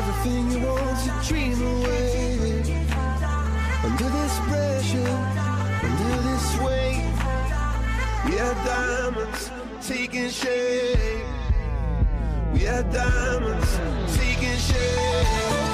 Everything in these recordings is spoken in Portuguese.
everything you want to dream away. Under this pressure, under this weight, we are diamonds taking shape. We are diamonds taking shape.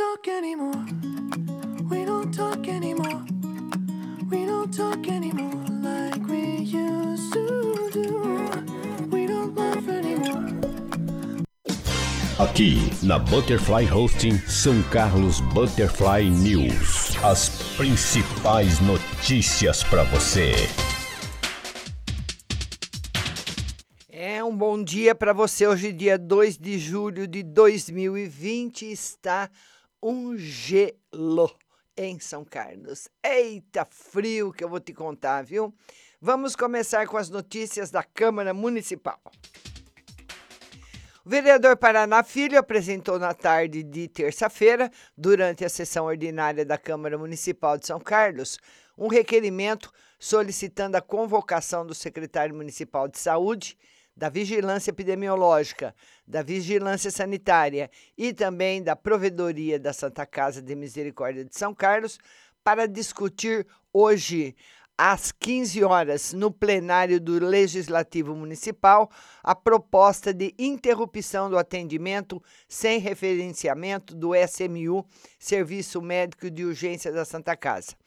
Talk anymore. We don't talk anymore. We don't talk anymore like we used to do. We don't laugh anymore. Aqui na Butterfly Hosting São Carlos Butterfly News. As principais notícias para você. É um bom dia para você. Hoje, dia 2 de julho de 2020, está um gelo em São Carlos. Eita, frio que eu vou te contar, viu? Vamos começar com as notícias da Câmara Municipal. O vereador Paraná Filho apresentou na tarde de terça-feira, durante a sessão ordinária da Câmara Municipal de São Carlos, um requerimento solicitando a convocação do secretário municipal de Saúde da vigilância epidemiológica, da vigilância sanitária e também da provedoria da Santa Casa de Misericórdia de São Carlos para discutir hoje às 15 horas no plenário do Legislativo Municipal a proposta de interrupção do atendimento sem referenciamento do SMU, Serviço Médico de Urgência da Santa Casa.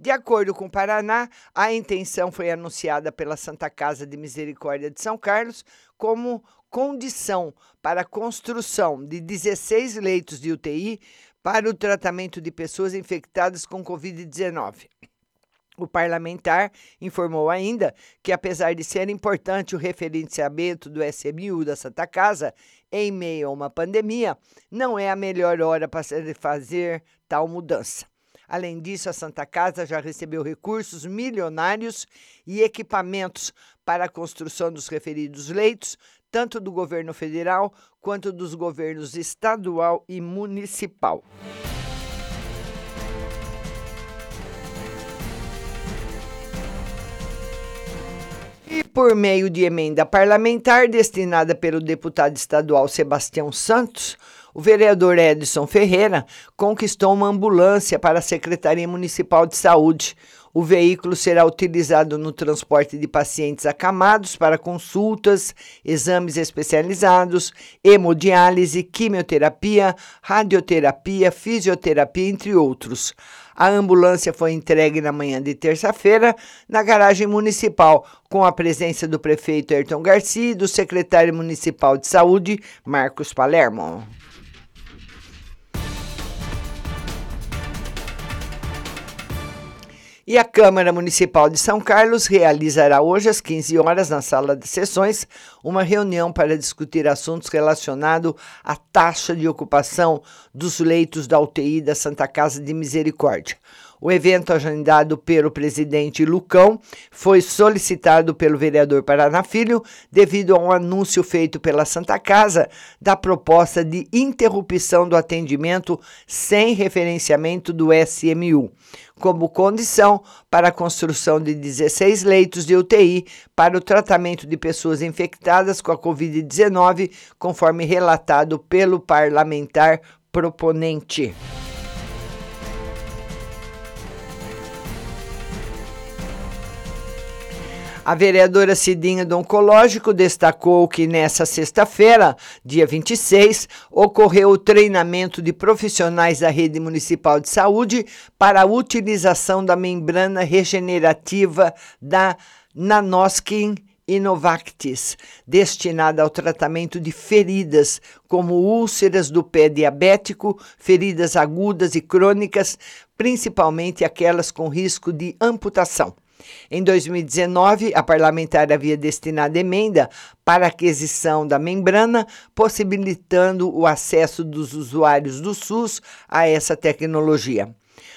De acordo com o Paraná, a intenção foi anunciada pela Santa Casa de Misericórdia de São Carlos como condição para a construção de 16 leitos de UTI para o tratamento de pessoas infectadas com Covid-19. O parlamentar informou ainda que, apesar de ser importante o referenciamento do SMU da Santa Casa em meio a uma pandemia, não é a melhor hora para se fazer tal mudança. Além disso, a Santa Casa já recebeu recursos milionários e equipamentos para a construção dos referidos leitos, tanto do governo federal quanto dos governos estadual e municipal. E por meio de emenda parlamentar destinada pelo deputado estadual Sebastião Santos, o vereador Edson Ferreira conquistou uma ambulância para a Secretaria Municipal de Saúde. O veículo será utilizado no transporte de pacientes acamados para consultas, exames especializados, hemodiálise, quimioterapia, radioterapia, fisioterapia, entre outros. A ambulância foi entregue na manhã de terça-feira na garagem municipal, com a presença do prefeito Ayrton Garcia e do secretário municipal de saúde, Marcos Palermo. E a Câmara Municipal de São Carlos realizará hoje às 15 horas na sala de sessões uma reunião para discutir assuntos relacionados à taxa de ocupação dos leitos da UTI da Santa Casa de Misericórdia. O evento, agendado pelo presidente Lucão, foi solicitado pelo vereador Paraná Filho devido a um anúncio feito pela Santa Casa da proposta de interrupção do atendimento sem referenciamento do SMU, como condição para a construção de 16 leitos de UTI para o tratamento de pessoas infectadas com a Covid-19, conforme relatado pelo parlamentar proponente. A vereadora Cidinha do Oncológico destacou que nessa sexta-feira, dia 26, ocorreu o treinamento de profissionais da Rede Municipal de Saúde para a utilização da membrana regenerativa da Nanoskin Innovactis, destinada ao tratamento de feridas, como úlceras do pé diabético, feridas agudas e crônicas, principalmente aquelas com risco de amputação. Em 2019, a parlamentar havia destinado emenda para aquisição da membrana, possibilitando o acesso dos usuários do SUS a essa tecnologia.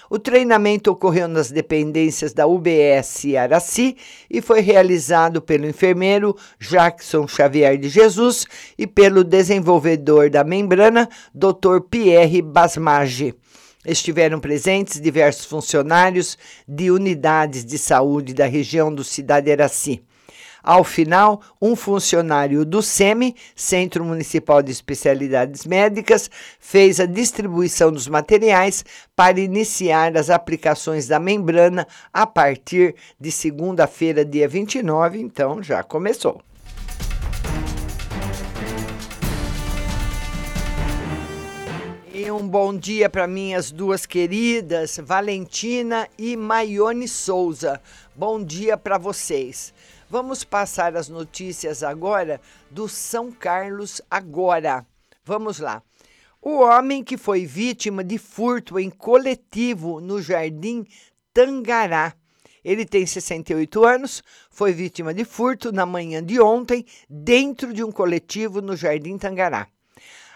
O treinamento ocorreu nas dependências da UBS Araci e foi realizado pelo enfermeiro Jackson Xavier de Jesus e pelo desenvolvedor da membrana, Dr. Pierre Basmage. Estiveram presentes diversos funcionários de unidades de saúde da região do Cidade Eraci. Ao final, um funcionário do SEMI, Centro Municipal de Especialidades Médicas, fez a distribuição dos materiais para iniciar as aplicações da membrana a partir de segunda-feira, dia 29, então já começou. Um bom dia para minhas duas queridas, Valentina e Maione Souza. Bom dia para vocês. Vamos passar as notícias agora do São Carlos agora. Vamos lá. O homem que foi vítima de furto em coletivo no Jardim Tangará. Ele tem 68 anos, foi vítima de furto na manhã de ontem, dentro de um coletivo no Jardim Tangará.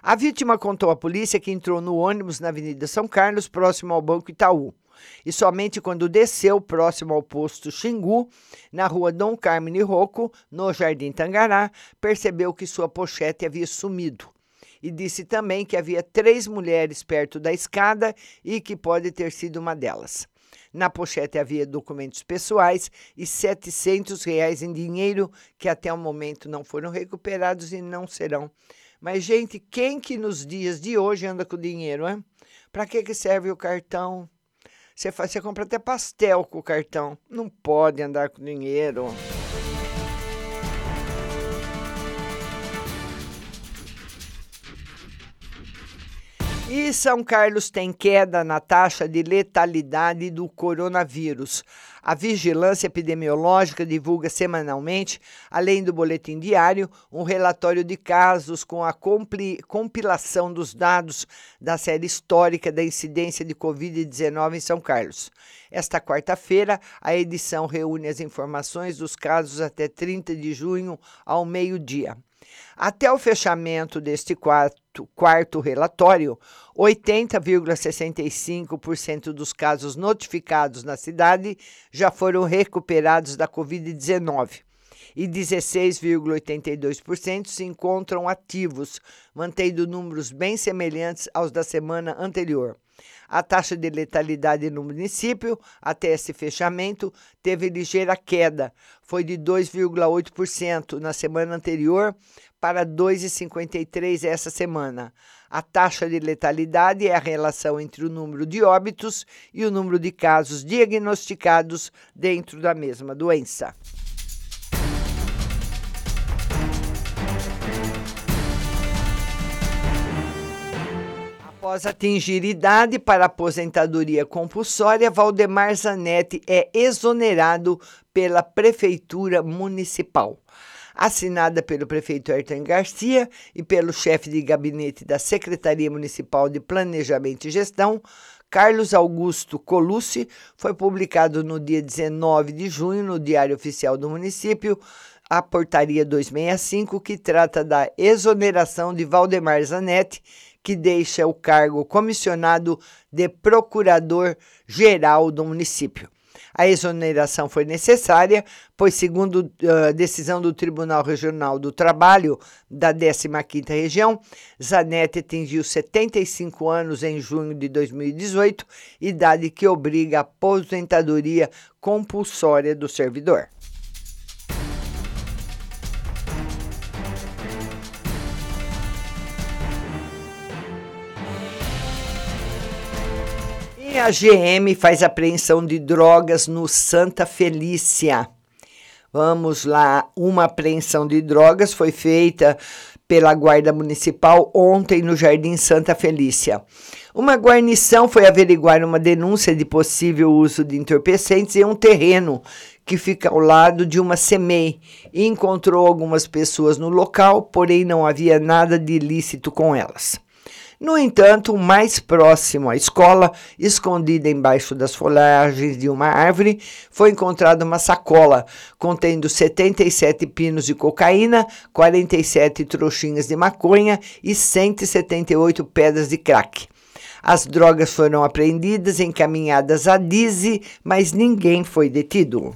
A vítima contou à polícia que entrou no ônibus na Avenida São Carlos, próximo ao Banco Itaú. E somente quando desceu próximo ao posto Xingu, na rua Dom Carmine Rocco, no Jardim Tangará, percebeu que sua pochete havia sumido. E disse também que havia três mulheres perto da escada e que pode ter sido uma delas. Na pochete havia documentos pessoais e 700 reais em dinheiro que até o momento não foram recuperados e não serão mas, gente, quem que nos dias de hoje anda com dinheiro, hein? Para que, que serve o cartão? Você, faz, você compra até pastel com o cartão. Não pode andar com dinheiro. E São Carlos tem queda na taxa de letalidade do coronavírus. A Vigilância Epidemiológica divulga semanalmente, além do boletim diário, um relatório de casos com a compilação dos dados da série histórica da incidência de Covid-19 em São Carlos. Esta quarta-feira, a edição reúne as informações dos casos até 30 de junho, ao meio-dia. Até o fechamento deste quarto, quarto relatório, 80,65% dos casos notificados na cidade já foram recuperados da Covid-19. e 16,82% se encontram ativos, mantendo números bem semelhantes aos da semana anterior. A taxa de letalidade no município, até esse fechamento, teve ligeira queda. Foi de 2,8% na semana anterior para 2,53% essa semana. A taxa de letalidade é a relação entre o número de óbitos e o número de casos diagnosticados dentro da mesma doença. Após atingir idade para aposentadoria compulsória, Valdemar Zanetti é exonerado pela Prefeitura Municipal. Assinada pelo prefeito Ayrton Garcia e pelo chefe de gabinete da Secretaria Municipal de Planejamento e Gestão, Carlos Augusto Colucci, foi publicado no dia 19 de junho no Diário Oficial do Município a Portaria 265, que trata da exoneração de Valdemar Zanetti, que deixa o cargo comissionado de procurador-geral do município. A exoneração foi necessária, pois, segundo uh, decisão do Tribunal Regional do Trabalho da 15ª Região, Zanetti atingiu 75 anos em junho de 2018, idade que obriga a aposentadoria compulsória do servidor. A GM faz apreensão de drogas no Santa Felícia. Vamos lá, uma apreensão de drogas foi feita pela Guarda Municipal ontem no Jardim Santa Felícia. Uma guarnição foi averiguar uma denúncia de possível uso de entorpecentes em um terreno que fica ao lado de uma SEMEI e encontrou algumas pessoas no local, porém não havia nada de ilícito com elas. No entanto, mais próximo à escola, escondida embaixo das folhagens de uma árvore, foi encontrada uma sacola contendo 77 pinos de cocaína, 47 trouxinhas de maconha e 178 pedras de crack. As drogas foram apreendidas, encaminhadas a Dize, mas ninguém foi detido.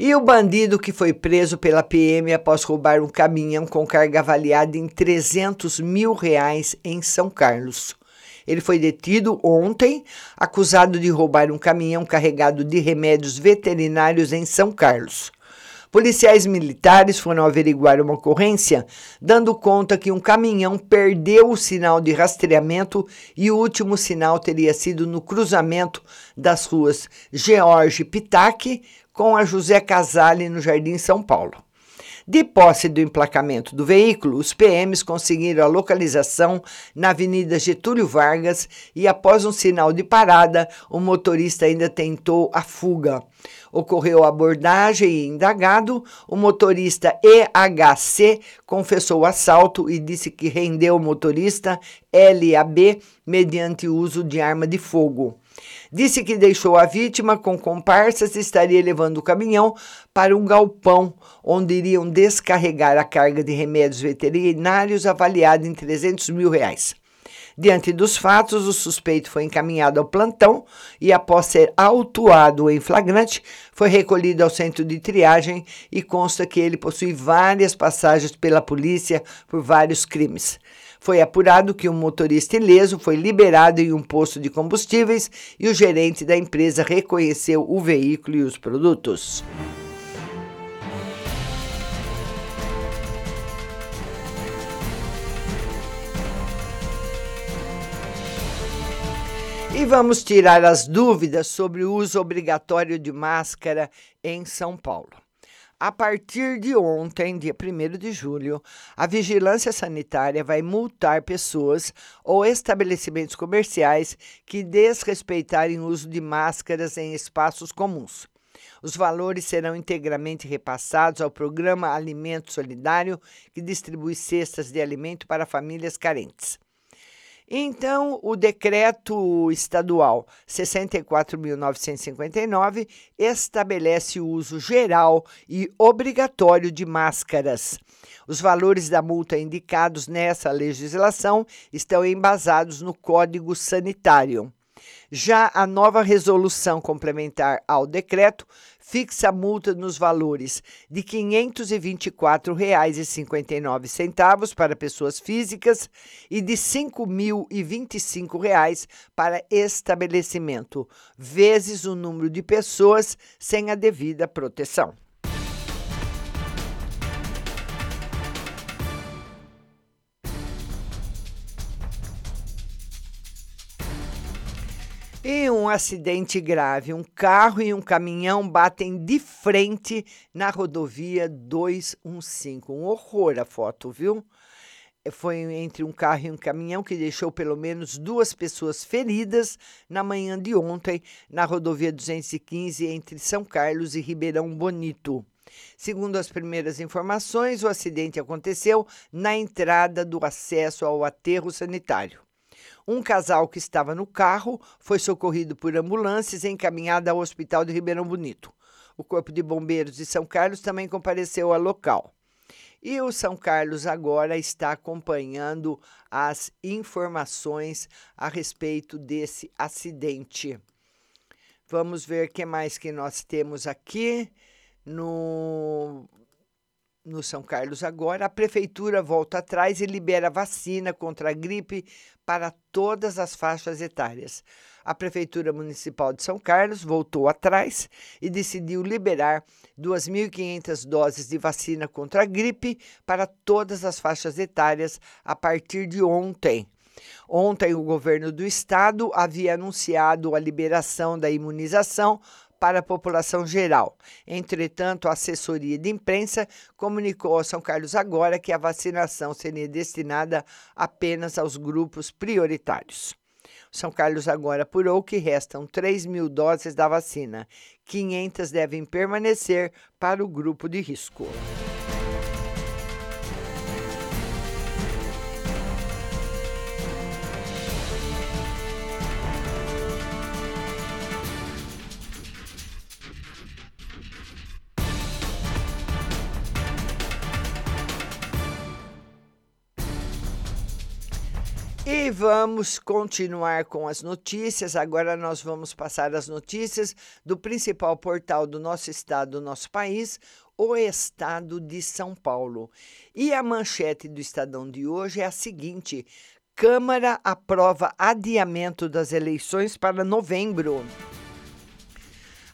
E o bandido que foi preso pela PM após roubar um caminhão com carga avaliada em 300 mil reais em São Carlos. Ele foi detido ontem, acusado de roubar um caminhão carregado de remédios veterinários em São Carlos. Policiais militares foram averiguar uma ocorrência, dando conta que um caminhão perdeu o sinal de rastreamento e o último sinal teria sido no cruzamento das ruas George Pitaque com a José Casale no Jardim São Paulo. De posse do emplacamento do veículo, os PMs conseguiram a localização na Avenida Getúlio Vargas e, após um sinal de parada, o motorista ainda tentou a fuga. Ocorreu abordagem e indagado, o motorista EHC confessou o assalto e disse que rendeu o motorista LAB mediante uso de arma de fogo. Disse que deixou a vítima com comparsas e estaria levando o caminhão para um galpão, onde iriam descarregar a carga de remédios veterinários avaliada em 300 mil reais. Diante dos fatos, o suspeito foi encaminhado ao plantão e, após ser autuado em flagrante, foi recolhido ao centro de triagem e consta que ele possui várias passagens pela polícia por vários crimes. Foi apurado que um motorista ileso foi liberado em um posto de combustíveis e o gerente da empresa reconheceu o veículo e os produtos. E vamos tirar as dúvidas sobre o uso obrigatório de máscara em São Paulo. A partir de ontem, dia 1 de julho, a Vigilância Sanitária vai multar pessoas ou estabelecimentos comerciais que desrespeitarem o uso de máscaras em espaços comuns. Os valores serão integralmente repassados ao Programa Alimento Solidário, que distribui cestas de alimento para famílias carentes. Então, o decreto estadual 64.959 estabelece o uso geral e obrigatório de máscaras. Os valores da multa indicados nessa legislação estão embasados no Código Sanitário. Já a nova resolução complementar ao decreto fixa a multa nos valores de R$ 524,59 para pessoas físicas e de R$ 5.025 para estabelecimento, vezes o número de pessoas sem a devida proteção. E um acidente grave. Um carro e um caminhão batem de frente na rodovia 215. Um horror a foto, viu? Foi entre um carro e um caminhão que deixou pelo menos duas pessoas feridas na manhã de ontem na rodovia 215 entre São Carlos e Ribeirão Bonito. Segundo as primeiras informações, o acidente aconteceu na entrada do acesso ao aterro sanitário. Um casal que estava no carro foi socorrido por ambulâncias e encaminhado ao Hospital de Ribeirão Bonito. O Corpo de Bombeiros de São Carlos também compareceu ao local. E o São Carlos agora está acompanhando as informações a respeito desse acidente. Vamos ver o que mais que nós temos aqui no no São Carlos agora, a prefeitura volta atrás e libera vacina contra a gripe para todas as faixas etárias. A prefeitura municipal de São Carlos voltou atrás e decidiu liberar 2.500 doses de vacina contra a gripe para todas as faixas etárias a partir de ontem. Ontem, o governo do estado havia anunciado a liberação da imunização para a população geral. Entretanto, a assessoria de imprensa comunicou a São Carlos agora que a vacinação seria destinada apenas aos grupos prioritários. São Carlos agora apurou que restam 3 mil doses da vacina. 500 devem permanecer para o grupo de risco. E vamos continuar com as notícias. Agora nós vamos passar as notícias do principal portal do nosso estado, do nosso país, o Estado de São Paulo. E a manchete do Estadão de hoje é a seguinte: Câmara aprova adiamento das eleições para novembro.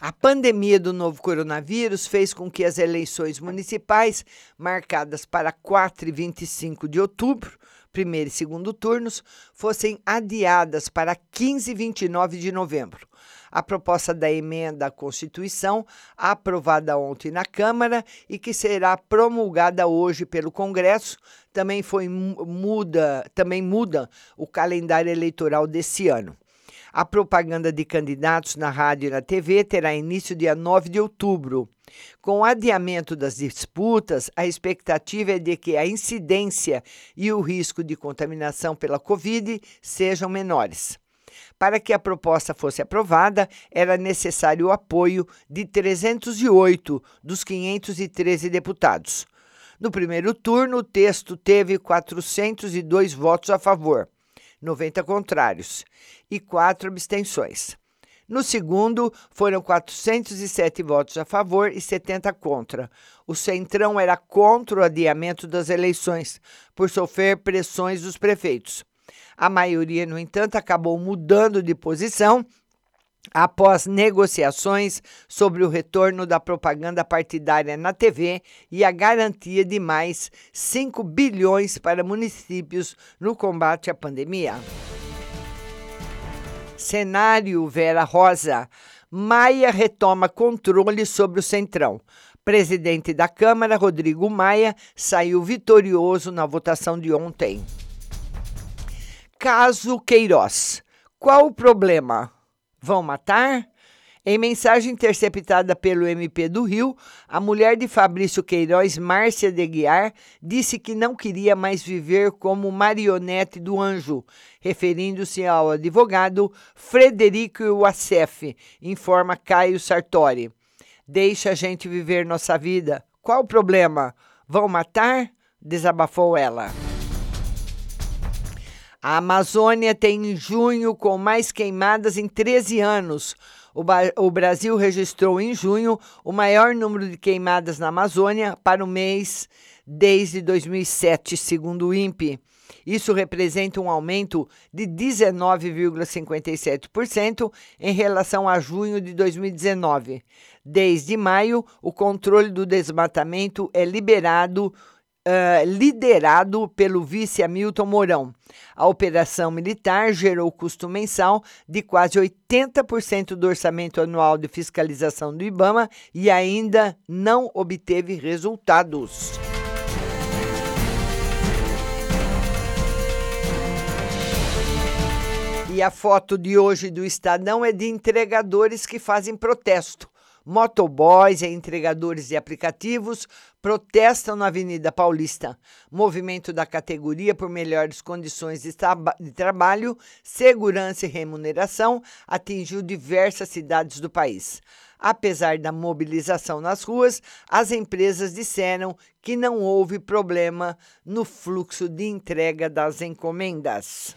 A pandemia do novo coronavírus fez com que as eleições municipais, marcadas para 4 e 25 de outubro, primeiro e segundo turnos fossem adiadas para 15 e 29 de novembro. A proposta da emenda à Constituição, aprovada ontem na Câmara e que será promulgada hoje pelo Congresso, também foi muda, também muda o calendário eleitoral desse ano. A propaganda de candidatos na rádio e na TV terá início dia 9 de outubro. Com o adiamento das disputas, a expectativa é de que a incidência e o risco de contaminação pela Covid sejam menores. Para que a proposta fosse aprovada, era necessário o apoio de 308 dos 513 deputados. No primeiro turno, o texto teve 402 votos a favor. 90 contrários e quatro abstenções. No segundo, foram 407 votos a favor e 70 contra. O Centrão era contra o adiamento das eleições, por sofrer pressões dos prefeitos. A maioria, no entanto, acabou mudando de posição após negociações sobre o retorno da propaganda partidária na TV e a garantia de mais 5 bilhões para municípios no combate à pandemia. Cenário Vera Rosa. Maia retoma controle sobre o Centrão. Presidente da Câmara, Rodrigo Maia, saiu vitorioso na votação de ontem. Caso Queiroz. Qual o problema? Vão matar? Em mensagem interceptada pelo MP do Rio, a mulher de Fabrício Queiroz, Márcia de Guiar, disse que não queria mais viver como marionete do anjo, referindo-se ao advogado Frederico Wassef, informa Caio Sartori. Deixa a gente viver nossa vida. Qual o problema? Vão matar? Desabafou ela. A Amazônia tem em junho com mais queimadas em 13 anos. O, o, Brasil registrou em junho o maior número de queimadas na Amazônia para o mês desde 2007, segundo o INPE. Isso representa um aumento de 19,57% em relação a junho de 2019. Desde maio, o controle do desmatamento é liberado Uh, liderado pelo vice Hamilton Mourão. A operação militar gerou custo mensal de quase 80% do orçamento anual de fiscalização do IBAMA e ainda não obteve resultados. E a foto de hoje do Estadão é de entregadores que fazem protesto. Motoboys e entregadores de aplicativos protestam na Avenida Paulista. Movimento da categoria por melhores condições de, traba de trabalho, segurança e remuneração atingiu diversas cidades do país. Apesar da mobilização nas ruas, as empresas disseram que não houve problema no fluxo de entrega das encomendas.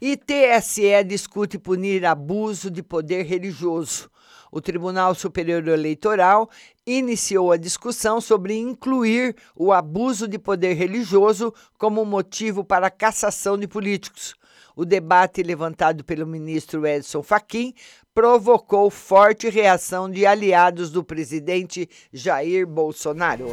E TSE discute punir abuso de poder religioso. O Tribunal Superior Eleitoral iniciou a discussão sobre incluir o abuso de poder religioso como motivo para a cassação de políticos. O debate levantado pelo ministro Edson Fachin provocou forte reação de aliados do presidente Jair Bolsonaro.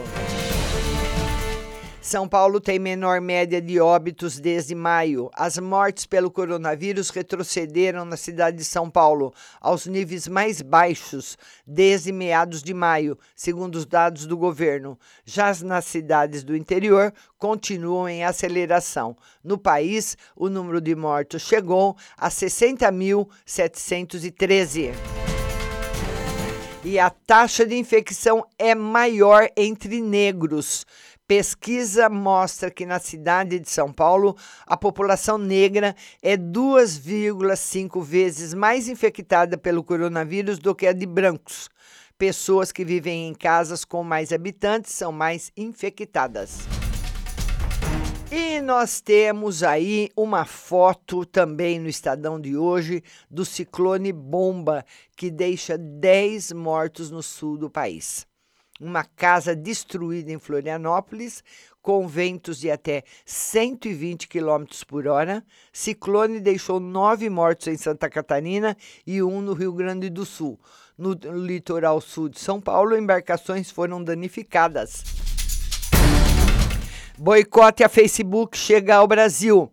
São Paulo tem menor média de óbitos desde maio. As mortes pelo coronavírus retrocederam na cidade de São Paulo aos níveis mais baixos desde meados de maio, segundo os dados do governo. Já nas cidades do interior continuam em aceleração. No país, o número de mortos chegou a 60.713 e a taxa de infecção é maior entre negros. Pesquisa mostra que na cidade de São Paulo, a população negra é 2,5 vezes mais infectada pelo coronavírus do que a de brancos. Pessoas que vivem em casas com mais habitantes são mais infectadas. E nós temos aí uma foto também no Estadão de hoje do ciclone Bomba, que deixa 10 mortos no sul do país uma casa destruída em Florianópolis, com ventos de até 120 km por hora. Ciclone deixou nove mortos em Santa Catarina e um no Rio Grande do Sul. No litoral sul de São Paulo, embarcações foram danificadas. Boicote a Facebook chega ao Brasil.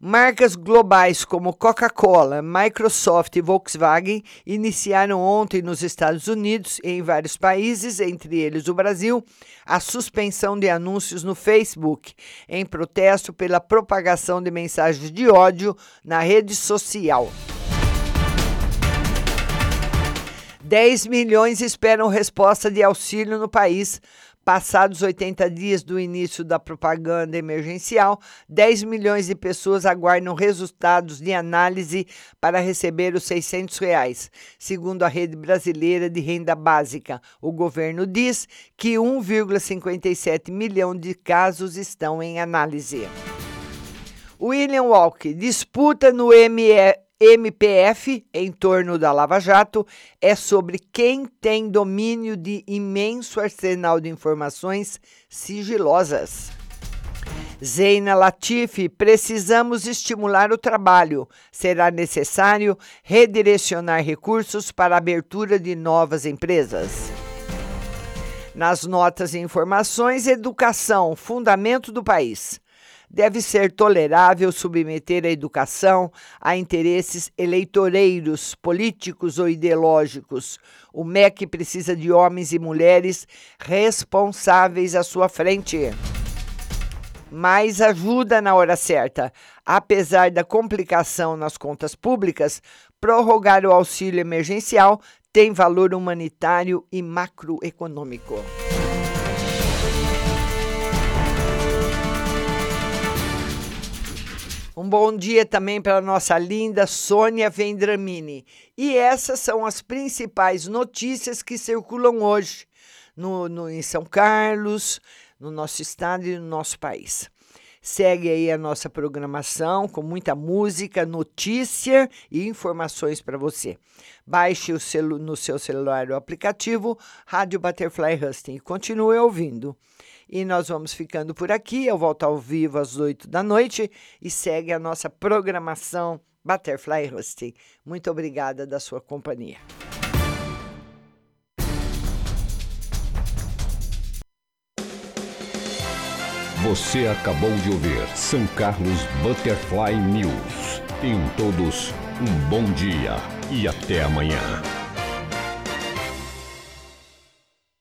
Marcas globais como Coca-Cola, Microsoft e Volkswagen iniciaram ontem nos Estados Unidos e em vários países, entre eles o Brasil, a suspensão de anúncios no Facebook, em protesto pela propagação de mensagens de ódio na rede social. 10 milhões esperam resposta de auxílio no país Passados 80 dias do início da propaganda emergencial, 10 milhões de pessoas aguardam resultados de análise para receber os 600 reais. Segundo a Rede Brasileira de Renda Básica, o governo diz que 1,57 milhão de casos estão em análise. William Walk disputa no ME, MPF em torno da Lava Jato é sobre quem tem domínio de imenso arsenal de informações sigilosas. Zeina Latifi, precisamos estimular o trabalho. Será necessário redirecionar recursos para a abertura de novas empresas. Nas notas e informações, educação, fundamento do país deve ser tolerável submeter a educação a interesses eleitoreiros, políticos ou ideológicos. O MEC precisa de homens e mulheres responsáveis à sua frente. Mais ajuda na hora certa. Apesar da complicação nas contas públicas, prorrogar o auxílio emergencial tem valor humanitário e macroeconômico. Um bom dia também para nossa linda Sônia Vendramini. E essas são as principais notícias que circulam hoje no, no, em São Carlos, no nosso estado e no nosso país. Segue aí a nossa programação com muita música, notícia e informações para você. Baixe no seu celular o aplicativo Rádio Butterfly Husting e continue ouvindo. E nós vamos ficando por aqui. Eu volto ao vivo às 8 da noite e segue a nossa programação Butterfly Husting. Muito obrigada da sua companhia. Você acabou de ouvir São Carlos Butterfly News. Tenham todos um bom dia e até amanhã.